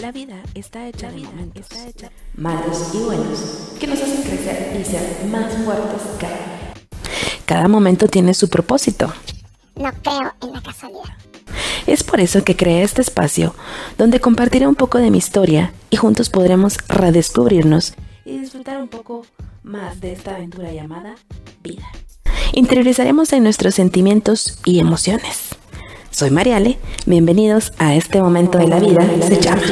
La vida está hecha de momentos, está hecha malos y buenos, que nos hacen crecer y ser más fuertes cada día. Cada momento tiene su propósito. No creo en la casualidad. Es por eso que creé este espacio, donde compartiré un poco de mi historia y juntos podremos redescubrirnos y disfrutar un poco más de esta aventura llamada vida. Interiorizaremos en nuestros sentimientos y emociones. Soy Mariale, bienvenidos a este momento de la vida, se llama.